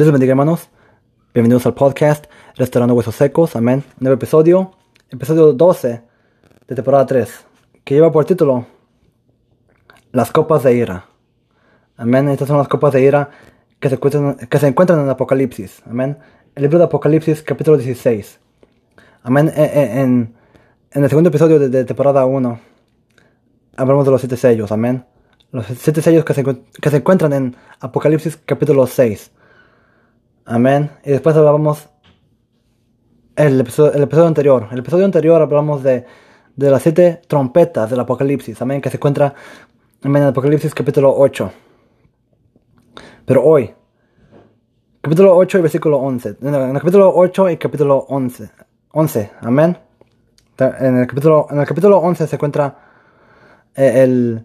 Dios les bendiga, hermanos. Bienvenidos al podcast Restaurando Huesos Secos. Amén. Nuevo episodio, episodio 12 de temporada 3, que lleva por título Las copas de ira. Amén. Estas son las copas de ira que se encuentran, que se encuentran en Apocalipsis. Amén. El libro de Apocalipsis, capítulo 16. Amén. En, en, en el segundo episodio de, de temporada 1, hablamos de los siete sellos. Amén. Los siete sellos que se, que se encuentran en Apocalipsis capítulo 6. Amén. Y después hablábamos el episodio, el episodio anterior. El episodio anterior hablamos de, las siete trompetas del Apocalipsis. Amén. Que se encuentra en Apocalipsis capítulo 8. Pero hoy, capítulo 8 y versículo 11. En el, capítulo 8 y capítulo 11. 11. Amén. En el capítulo, en el capítulo 11 se encuentra eh, el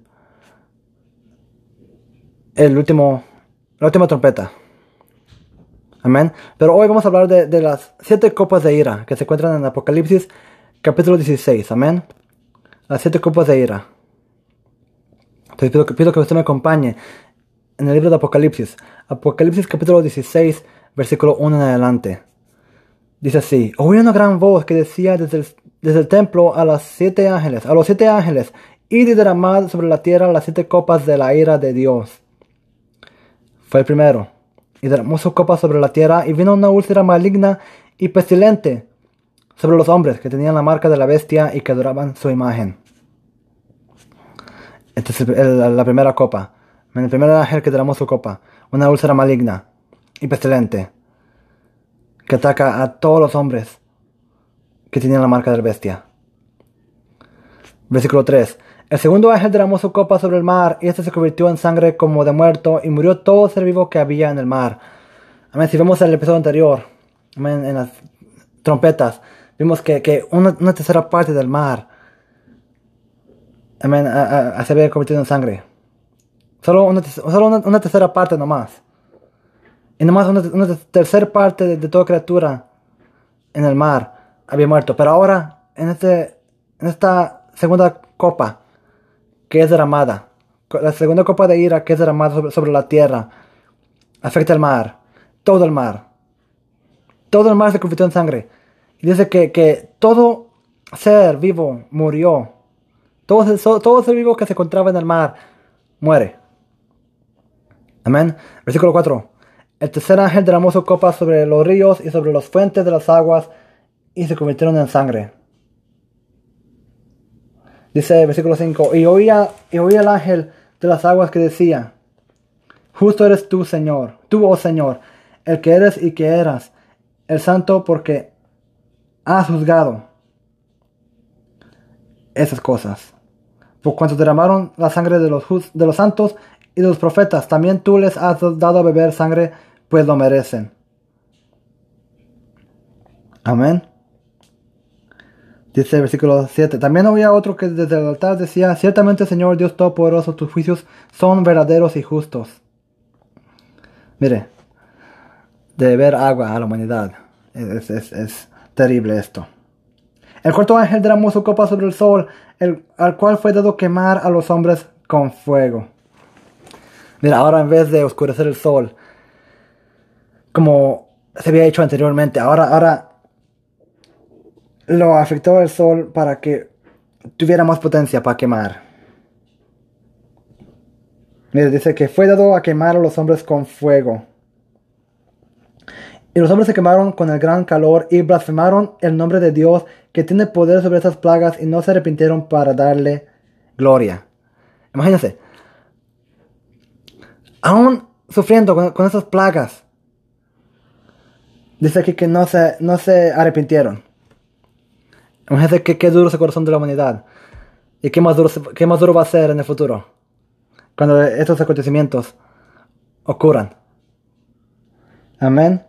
el último, la última trompeta. Amén. Pero hoy vamos a hablar de, las siete copas de ira que se encuentran en Apocalipsis capítulo 16. Amén. Las siete copas de ira. Entonces pido, pido que usted me acompañe en el libro de Apocalipsis. Apocalipsis capítulo 16, versículo 1 en adelante. Dice así, oí una gran voz que decía desde el, desde el templo a los siete ángeles, a los siete ángeles, y derramad sobre la tierra las siete copas de la ira de Dios. Fue el primero, y derramó su copa sobre la tierra, y vino una úlcera maligna y pestilente sobre los hombres que tenían la marca de la bestia y que adoraban su imagen. Esta es la primera copa. El primer ángel que derramó su copa, una úlcera maligna y pestilente que ataca a todos los hombres que tenían la marca de la bestia. Versículo 3. El segundo ángel derramó su copa sobre el mar, y este se convirtió en sangre como de muerto, y murió todo ser vivo que había en el mar. Amén. Si vemos el episodio anterior, amén, en las trompetas, vimos que, que una, tercera parte del mar amén, se había convertido en sangre. Solo una, solo una tercera parte nomás. Y nomás una, una tercera parte de, de, toda criatura en el mar había muerto. Pero ahora, en, este, en esta segunda copa, que es derramada. La segunda copa de ira que es derramada sobre, la tierra. Afecta el mar. Todo el mar. Todo el mar se convirtió en sangre. Y dice que, que todo ser vivo murió. Todo, todo ser vivo que se encontraba en el mar muere. Amén. Versículo 4. El tercer ángel derramó su copa sobre los ríos y sobre las fuentes de las aguas y se convirtieron en sangre. Dice versículo 5, y oía, y oía el ángel de las aguas que decía, Justo eres tú, Señor, tú, oh Señor, el que eres y que eras, el santo porque has juzgado esas cosas. Por cuanto derramaron la sangre de los, de los santos y de los profetas, también tú les has dado a beber sangre, pues lo merecen. Amén. Dice el versículo 7. También había otro que desde el altar decía, ciertamente Señor Dios Todopoderoso, tus juicios son verdaderos y justos. Mire, de beber agua a la humanidad. Es, es, es terrible esto. El cuarto ángel derramó su copa sobre el sol, el, al cual fue dado quemar a los hombres con fuego. Mira, ahora en vez de oscurecer el sol, como se había hecho anteriormente, ahora, ahora lo afectó el sol para que tuviera más potencia para quemar. Mira, dice que fue dado a quemar a los hombres con fuego. Y los hombres se quemaron con el gran calor y blasfemaron el nombre de Dios que tiene poder sobre esas plagas y no se arrepintieron para darle gloria. Imagínense. Aún sufriendo con, con esas plagas. Dice aquí que no se, no se arrepintieron. Imagínate qué, qué duro es el corazón de la humanidad. Y qué más, duro, qué más duro va a ser en el futuro. Cuando estos acontecimientos ocurran. Amén.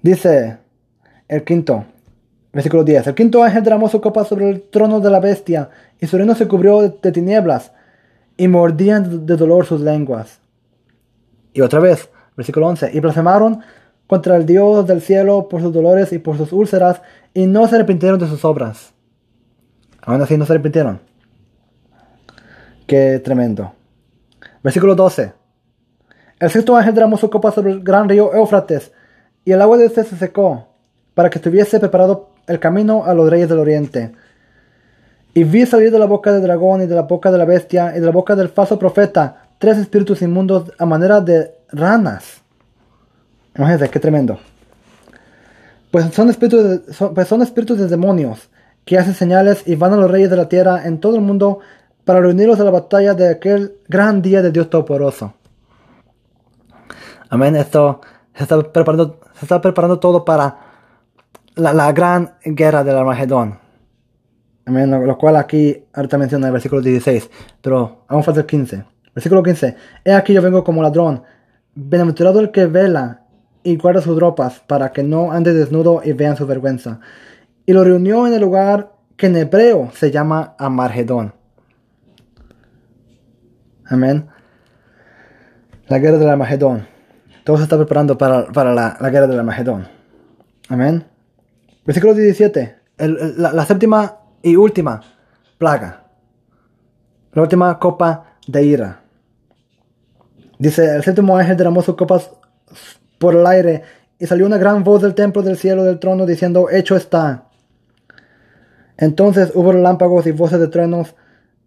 Dice el quinto, versículo 10. El quinto ángel derramó su copa sobre el trono de la bestia, y su reino se cubrió de, tinieblas, y mordían de dolor sus lenguas. Y otra vez, versículo 11. Y blasfemaron contra el Dios del cielo por sus dolores y por sus úlceras, y no se arrepintieron de sus obras. Aún así no se arrepintieron. Qué tremendo. Versículo 12. El sexto ángel derramó su copa sobre el gran río Éufrates, y el agua de este se secó, para que estuviese preparado el camino a los reyes del oriente. Y vi salir de la boca del dragón y de la boca de la bestia y de la boca del falso profeta tres espíritus inmundos a manera de ranas. Imagínense, qué tremendo. Pues son espíritus de, son, pues son espíritus de demonios que hacen señales y van a los reyes de la tierra en todo el mundo para reunirlos a la batalla de aquel gran día de Dios Todopoderoso. Amén. Esto se está preparando, se está preparando todo para la, gran guerra del Armagedón. Amén. Lo, lo, cual aquí ahorita menciona el versículo 16, pero aún falta el 15. Versículo 15. He aquí yo vengo como ladrón. Bienaventurado el que vela y guarda sus ropas para que no ande desnudo y vean su vergüenza. Y lo reunió en el lugar que en hebreo se llama Amargedón. Amén. La guerra del Armagedón. Todo se está preparando para, para la, la, guerra del Armagedón. Amén. Versículo 17. El, el, la, la séptima y última plaga. La última copa de ira. Dice, el séptimo ángel derramó sus copas por el aire y salió una gran voz del templo del cielo del trono diciendo, hecho está. Entonces hubo relámpagos y voces de truenos,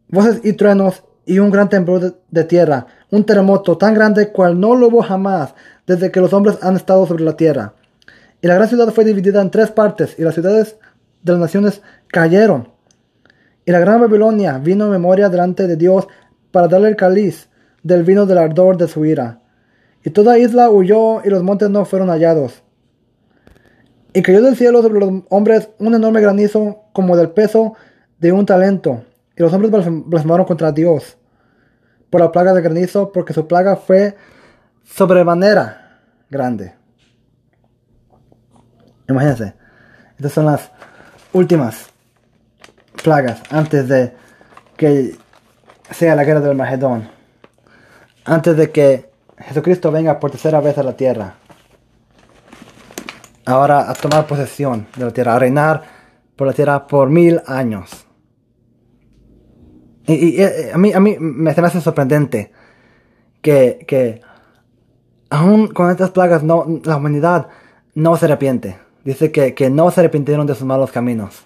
voces y truenos y un gran temblor de, de, tierra, un terremoto tan grande cual no lo hubo jamás desde que los hombres han estado sobre la tierra. Y la gran ciudad fue dividida en tres partes y las ciudades de las naciones cayeron. Y la gran Babilonia vino en memoria delante de Dios para darle el cáliz del vino del ardor de su ira. Y toda isla huyó y los montes no fueron hallados. Y cayó del cielo sobre los hombres un enorme granizo como del peso de un talento. Y los hombres blasfemaron contra Dios por la plaga de granizo, porque su plaga fue sobremanera grande. Imagínense, estas son las últimas plagas antes de que sea la guerra del Magedón. Antes de que Jesucristo venga por tercera vez a la tierra. Ahora a tomar posesión de la tierra, a reinar por la tierra por mil años. Y, y a, mí, a mí me, hace sorprendente que, que aún con estas plagas no, la humanidad no se arrepiente. Dice que, que no se arrepintieron de sus malos caminos.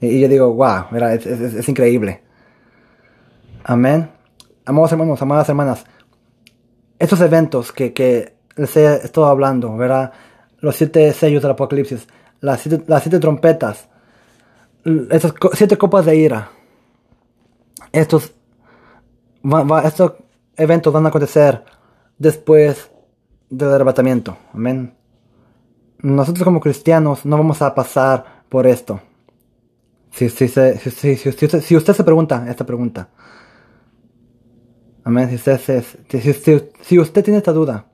Y, yo digo, wow, es increíble. Amén. Amados hermanos, amadas hermanas, estos eventos que, que les he estado hablando, ¿verdad? Los siete sellos del Apocalipsis, las siete, trompetas, estas siete copas de ira, estos, va, va, estos eventos van a acontecer después del arrebatamiento. Amén. Nosotros como cristianos no vamos a pasar por esto. Si, si, si, si usted se pregunta esta pregunta, Amén. Si usted, si, si, si usted tiene esta duda,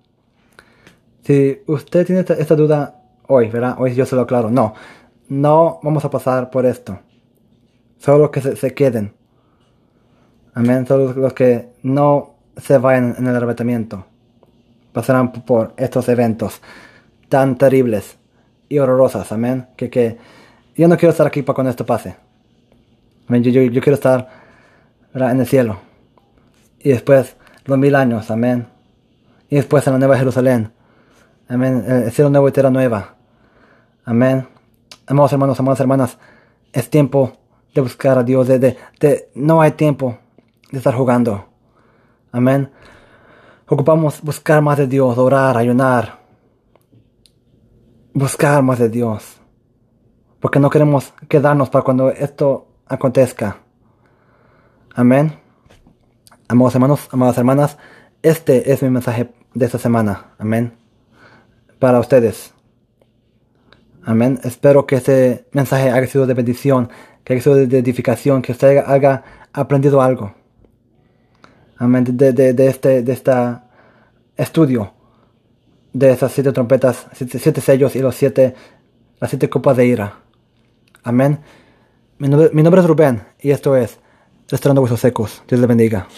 si usted tiene esta, esta, duda hoy, ¿verdad? Hoy yo se lo aclaro. No, no vamos a pasar por esto. Solo los que se, se queden. Amén. Solo los que no se vayan en el arrebatamiento pasarán por estos eventos tan terribles y horrorosos. Amén. Que, que yo no quiero estar aquí para cuando esto pase. Amén. Yo, yo, yo quiero estar ¿verdad? en el cielo y después los mil años, amén. Y después en la nueva Jerusalén, amén, el cielo nuevo y tierra nueva, amén. Amados hermanos, amadas hermanas, es tiempo de buscar a Dios, de, de, de, no hay tiempo de estar jugando, amén. Ocupamos buscar más de Dios, orar, ayunar, buscar más de Dios, porque no queremos quedarnos para cuando esto acontezca, amén. Amados hermanos, amadas hermanas, este es mi mensaje de esta semana. Amén. Para ustedes. Amén. Espero que este mensaje haya sido de bendición, que haya sido de edificación, que usted haya aprendido algo. Amén. De, de, de este de esta estudio de esas siete trompetas, siete, siete, sellos y los siete, las siete copas de ira. Amén. Mi nombre, es Rubén y esto es Restaurando Huesos Secos. Dios le bendiga.